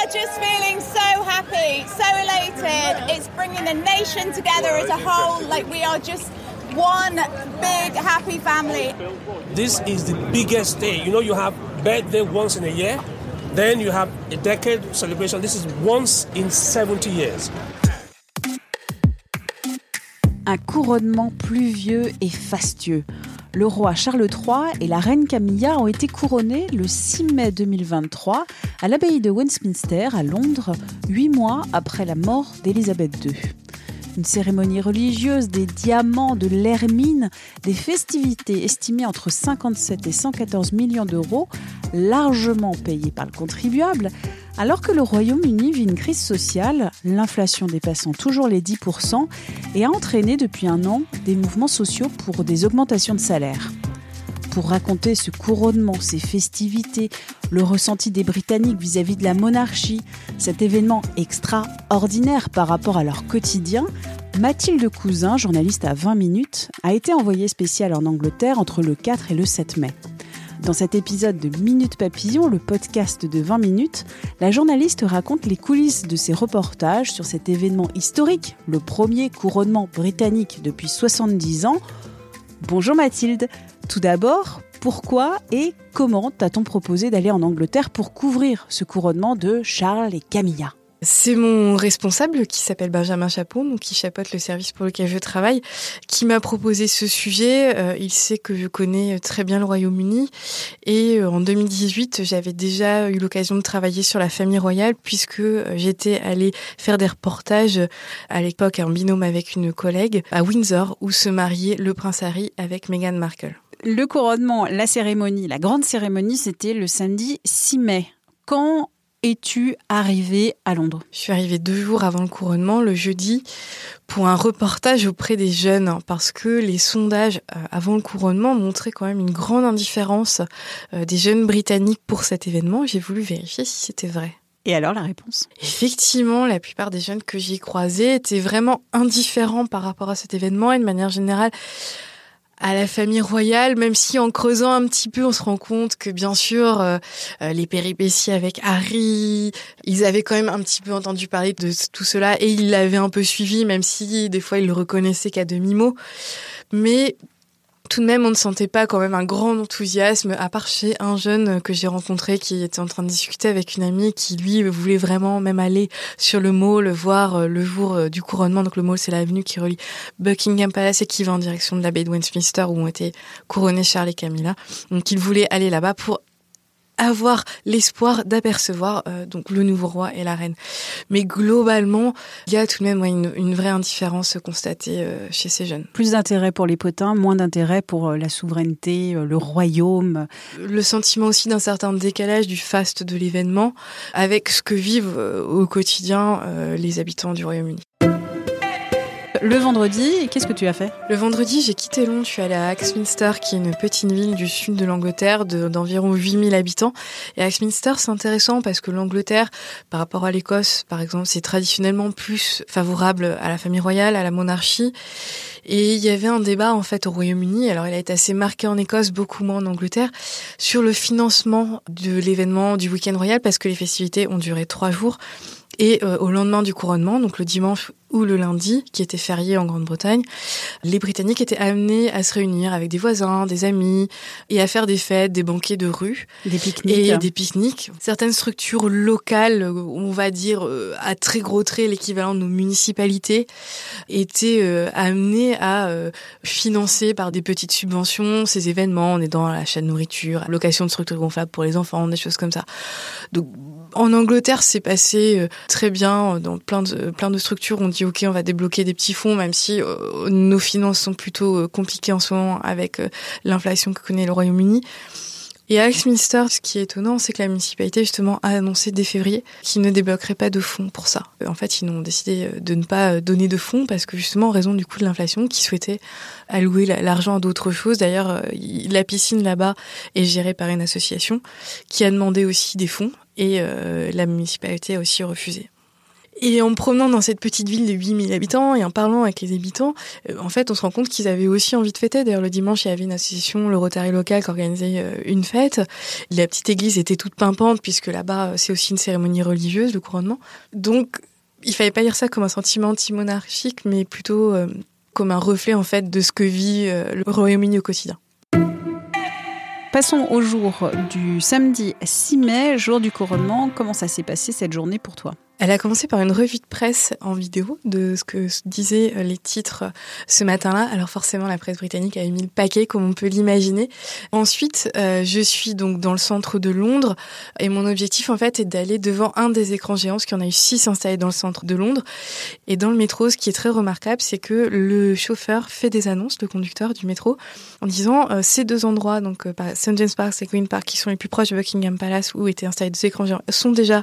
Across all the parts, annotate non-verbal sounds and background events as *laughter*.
Are just feeling so happy, so elated. It's bringing the nation together as a whole. Like we are just one big happy family. This is the biggest day. You know, you have birthday once in a year. Then you have a decade celebration. This is once in 70 years. Un couronnement pluvieux et fastueux. Le roi Charles III et la reine Camilla ont été couronnés le 6 mai 2023 à l'abbaye de Westminster à Londres, huit mois après la mort d'Élisabeth II. Une cérémonie religieuse, des diamants, de l'hermine, des festivités estimées entre 57 et 114 millions d'euros, largement payées par le contribuable, alors que le Royaume-Uni vit une crise sociale, l'inflation dépassant toujours les 10% et a entraîné depuis un an des mouvements sociaux pour des augmentations de salaire pour raconter ce couronnement, ces festivités, le ressenti des Britanniques vis-à-vis de la monarchie, cet événement extraordinaire par rapport à leur quotidien, Mathilde Cousin, journaliste à 20 minutes, a été envoyée spéciale en Angleterre entre le 4 et le 7 mai. Dans cet épisode de Minute Papillon, le podcast de 20 minutes, la journaliste raconte les coulisses de ses reportages sur cet événement historique, le premier couronnement britannique depuis 70 ans. Bonjour Mathilde, tout d'abord, pourquoi et comment t'a-t-on proposé d'aller en Angleterre pour couvrir ce couronnement de Charles et Camilla? C'est mon responsable qui s'appelle Benjamin Chapon, donc qui chapeaute le service pour lequel je travaille, qui m'a proposé ce sujet. Euh, il sait que je connais très bien le Royaume-Uni et euh, en 2018, j'avais déjà eu l'occasion de travailler sur la famille royale puisque euh, j'étais allée faire des reportages à l'époque en binôme avec une collègue à Windsor où se mariait le prince Harry avec Meghan Markle le couronnement, la cérémonie, la grande cérémonie, c'était le samedi 6 mai. Quand es-tu arrivée à Londres? Je suis arrivée deux jours avant le couronnement, le jeudi, pour un reportage auprès des jeunes, parce que les sondages euh, avant le couronnement montraient quand même une grande indifférence euh, des jeunes britanniques pour cet événement. J'ai voulu vérifier si c'était vrai. Et alors la réponse? Effectivement, la plupart des jeunes que j'ai croisés étaient vraiment indifférents par rapport à cet événement et de manière générale à la famille royale, même si en creusant un petit peu, on se rend compte que bien sûr, euh, euh, les péripéties avec Harry, ils avaient quand même un petit peu entendu parler de tout cela et ils l'avaient un peu suivi, même si des fois ils le reconnaissaient qu'à demi-mot. Mais tout de même, on ne sentait pas quand même un grand enthousiasme, à part chez un jeune que j'ai rencontré qui était en train de discuter avec une amie qui, lui, voulait vraiment même aller sur le mall, voir euh, le jour euh, du couronnement. Donc le mall, c'est l'avenue qui relie Buckingham Palace et qui va en direction de la baie de Westminster où ont été couronnés Charles et Camilla. Donc il voulait aller là-bas pour avoir l'espoir d'apercevoir euh, donc le nouveau roi et la reine. Mais globalement, il y a tout de même une, vraie indifférence constatée euh, chez ces jeunes. Plus d'intérêt pour les potins, moins d'intérêt pour euh, la souveraineté, le royaume. Le sentiment aussi d'un certain décalage du faste de l'événement avec ce que vivent au quotidien les habitants du Royaume-Uni. Le vendredi, qu'est-ce que tu as fait Le vendredi, j'ai quitté Londres, je suis allée à Axminster, qui est une petite ville du sud de l'Angleterre d'environ 8000 habitants. Et Axminster, c'est intéressant parce que l'Angleterre, par rapport à l'Écosse, par exemple, c'est traditionnellement plus favorable à la famille royale, à la monarchie. Et il y avait un débat en fait au Royaume-Uni, alors il a été assez marqué en Écosse, beaucoup moins en Angleterre, sur le financement de l'événement du week-end royal parce que les festivités ont duré trois jours. Et euh, au lendemain du couronnement, donc le dimanche ou le lundi, qui était férié en Grande-Bretagne, les Britanniques étaient amenés à se réunir avec des voisins, des amis, et à faire des fêtes, des banquets de rue. Des pique-niques. Et des pique-niques. Certaines structures locales, on va dire euh, à très gros traits l'équivalent de nos municipalités, étaient euh, amenées à euh, financer par des petites subventions ces événements. On est dans l'achat de nourriture, location de structures gonflables pour les enfants, des choses comme ça. Donc en Angleterre, c'est passé très bien dans plein de plein de structures. On dit ok, on va débloquer des petits fonds, même si euh, nos finances sont plutôt euh, compliquées en ce moment avec euh, l'inflation que connaît le Royaume-Uni. Et à Axminster, ce qui est étonnant, c'est que la municipalité justement a annoncé dès février qu'ils ne débloqueraient pas de fonds pour ça. En fait, ils ont décidé euh, de ne pas donner de fonds parce que justement en raison du coût de l'inflation, qu'ils souhaitaient allouer l'argent à d'autres choses. D'ailleurs, euh, la piscine là-bas est gérée par une association qui a demandé aussi des fonds et euh, la municipalité a aussi refusé. Et en me promenant dans cette petite ville de 8000 habitants et en parlant avec les habitants, euh, en fait, on se rend compte qu'ils avaient aussi envie de fêter. D'ailleurs, le dimanche, il y avait une association, le Rotary local, qui organisait euh, une fête. La petite église était toute pimpante puisque là-bas, c'est aussi une cérémonie religieuse, le couronnement. Donc, il fallait pas dire ça comme un sentiment anti-monarchique, mais plutôt euh, comme un reflet, en fait, de ce que vit le Royaume-Uni au quotidien. Passons au jour du samedi 6 mai, jour du couronnement. Comment ça s'est passé cette journée pour toi? Elle a commencé par une revue de presse en vidéo de ce que disaient euh, les titres euh, ce matin-là. Alors forcément, la presse britannique a mis le paquet, comme on peut l'imaginer. Ensuite, euh, je suis donc dans le centre de Londres et mon objectif, en fait, est d'aller devant un des écrans géants, parce qu'il y en a eu six installés dans le centre de Londres. Et dans le métro, ce qui est très remarquable, c'est que le chauffeur fait des annonces, le conducteur du métro, en disant ces deux endroits, donc St James Park et Queen Park, qui sont les plus proches de Buckingham Palace, où étaient installés deux écrans géants, sont déjà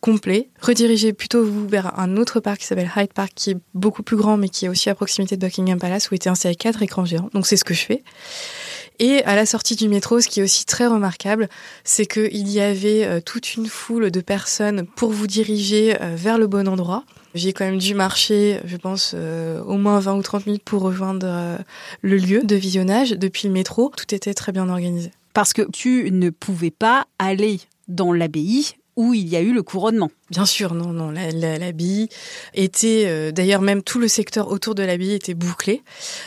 complet. Redirigez plutôt vous vers un autre parc qui s'appelle Hyde Park, qui est beaucoup plus grand, mais qui est aussi à proximité de Buckingham Palace, où étaient installés quatre écrans géants. Donc c'est ce que je fais. Et à la sortie du métro, ce qui est aussi très remarquable, c'est qu'il y avait euh, toute une foule de personnes pour vous diriger euh, vers le bon endroit. J'ai quand même dû marcher, je pense, euh, au moins 20 ou 30 minutes pour rejoindre le lieu de visionnage depuis le métro. Tout était très bien organisé. Parce que tu ne pouvais pas aller dans l'abbaye où il y a eu le couronnement. Bien sûr, non, non. L'abbaye était, euh, d'ailleurs, même tout le secteur autour de l'abbaye était bouclé.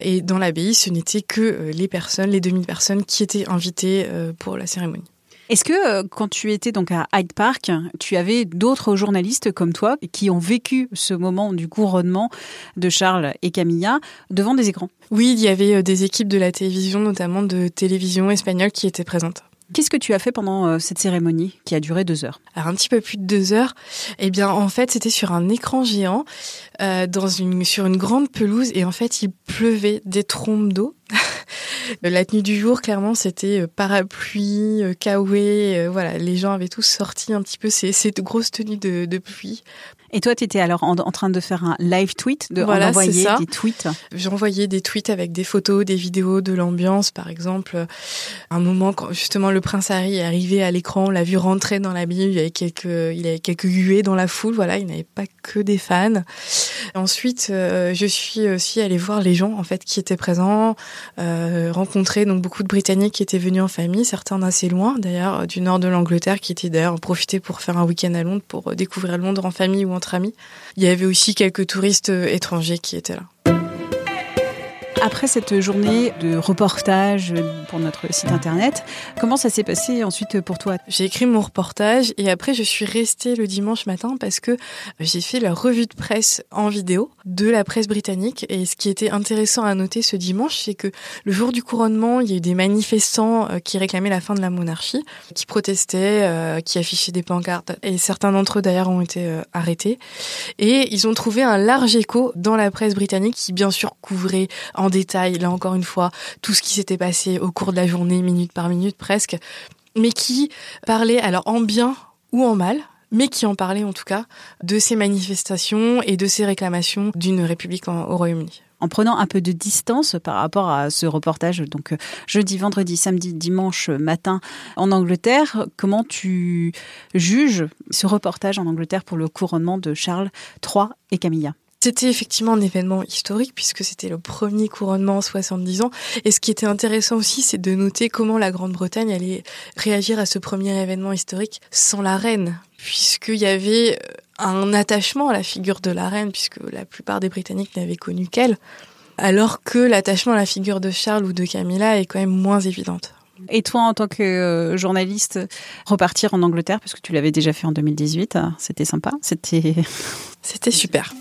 Et dans l'abbaye, ce n'était que euh, les personnes, les 2000 personnes qui étaient invitées euh, pour la cérémonie. Est-ce que quand tu étais donc à Hyde Park, tu avais d'autres journalistes comme toi qui ont vécu ce moment du couronnement de Charles et Camilla devant des écrans? Oui, il y avait des équipes de la télévision, notamment de télévision espagnole, qui étaient présentes. Qu'est-ce que tu as fait pendant euh, cette cérémonie qui a duré deux heures? Alors un petit peu plus de deux heures. Eh bien, en fait, c'était sur un écran géant, euh, dans une sur une grande pelouse, et en fait, il pleuvait des trompes d'eau. *laughs* La tenue du jour, clairement, c'était euh, parapluie, kawaii. Voilà, les gens avaient tous sorti un petit peu ces, ces grosses tenues de, de pluie et toi, tu étais alors en, train de faire un live tweet, de voilà, envoyer des tweets J'envoyais des tweets avec des photos, des vidéos de l'ambiance. Par exemple, un moment quand justement le prince Harry est arrivé à l'écran, on l'a vu rentrer dans la Bible, il y avait quelques, il y avait quelques huées dans la foule. Voilà, il n'avait pas que des fans. Ensuite, euh, je suis aussi allée voir les gens en fait qui étaient présents, euh, rencontrer donc beaucoup de Britanniques qui étaient venus en famille, certains d'assez loin, d'ailleurs du nord de l'Angleterre, qui étaient d'ailleurs profités pour faire un week-end à Londres, pour découvrir Londres en famille ou en amis. Il y avait aussi quelques touristes euh, étrangers qui étaient là. Après cette journée de reportage pour notre site internet, comment ça s'est passé ensuite pour toi? J'ai écrit mon reportage et après je suis restée le dimanche matin parce que j'ai fait la revue de presse en vidéo de la presse britannique. Et ce qui était intéressant à noter ce dimanche, c'est que le jour du couronnement, il y a eu des manifestants euh, qui réclamaient la fin de la monarchie, qui protestaient, euh, qui affichaient des pancartes. Et certains d'entre eux d'ailleurs ont été euh, arrêtés. Et ils ont trouvé un large écho dans la presse britannique qui bien sûr couvrait en détail, là encore une fois, tout ce qui s'était passé au cours de la journée, minute par minute presque, mais qui parlait alors en bien ou en mal, mais qui en parlait en tout cas de ces manifestations et de ces réclamations d'une république au Royaume-Uni en prenant un peu de distance par rapport à ce reportage, donc euh, jeudi, vendredi, samedi, dimanche matin en Angleterre. Comment tu juges ce reportage en Angleterre pour le couronnement de Charles III et Camilla? C'était effectivement un événement historique puisque c'était le premier couronnement en 70 ans. Et ce qui était intéressant aussi, c'est de noter comment la Grande-Bretagne allait réagir à ce premier événement historique sans la reine, puisqu'il y avait euh, un attachement à la figure de la reine, puisque la plupart des Britanniques n'avaient connu qu'elle, alors que l'attachement à la figure de Charles ou de Camilla est quand même moins évidente. Et toi, en tant que euh, journaliste, repartir en Angleterre, puisque tu l'avais déjà fait en 2018, c'était sympa, c'était... C'était super.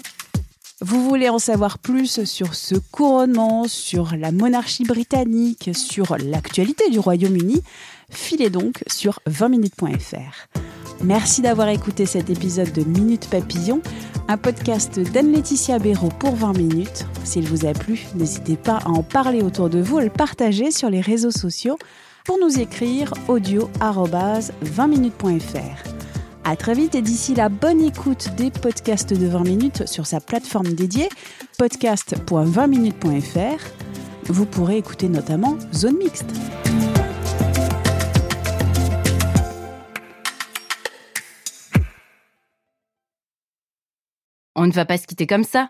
Vous voulez en savoir plus sur ce couronnement, sur la monarchie britannique, sur l'actualité du Royaume-Uni Filez donc sur 20minutes.fr. Merci d'avoir écouté cet épisode de Minute Papillon, un podcast d'Anne-Laetitia Béraud pour 20 minutes. S'il vous a plu, n'hésitez pas à en parler autour de vous, à le partager sur les réseaux sociaux. pour nous écrire audio 20minutes.fr. À très vite et d'ici la bonne écoute des podcasts de 20 minutes sur sa plateforme dédiée podcast.20minutes.fr. Vous pourrez écouter notamment Zone Mixte. On ne va pas se quitter comme ça.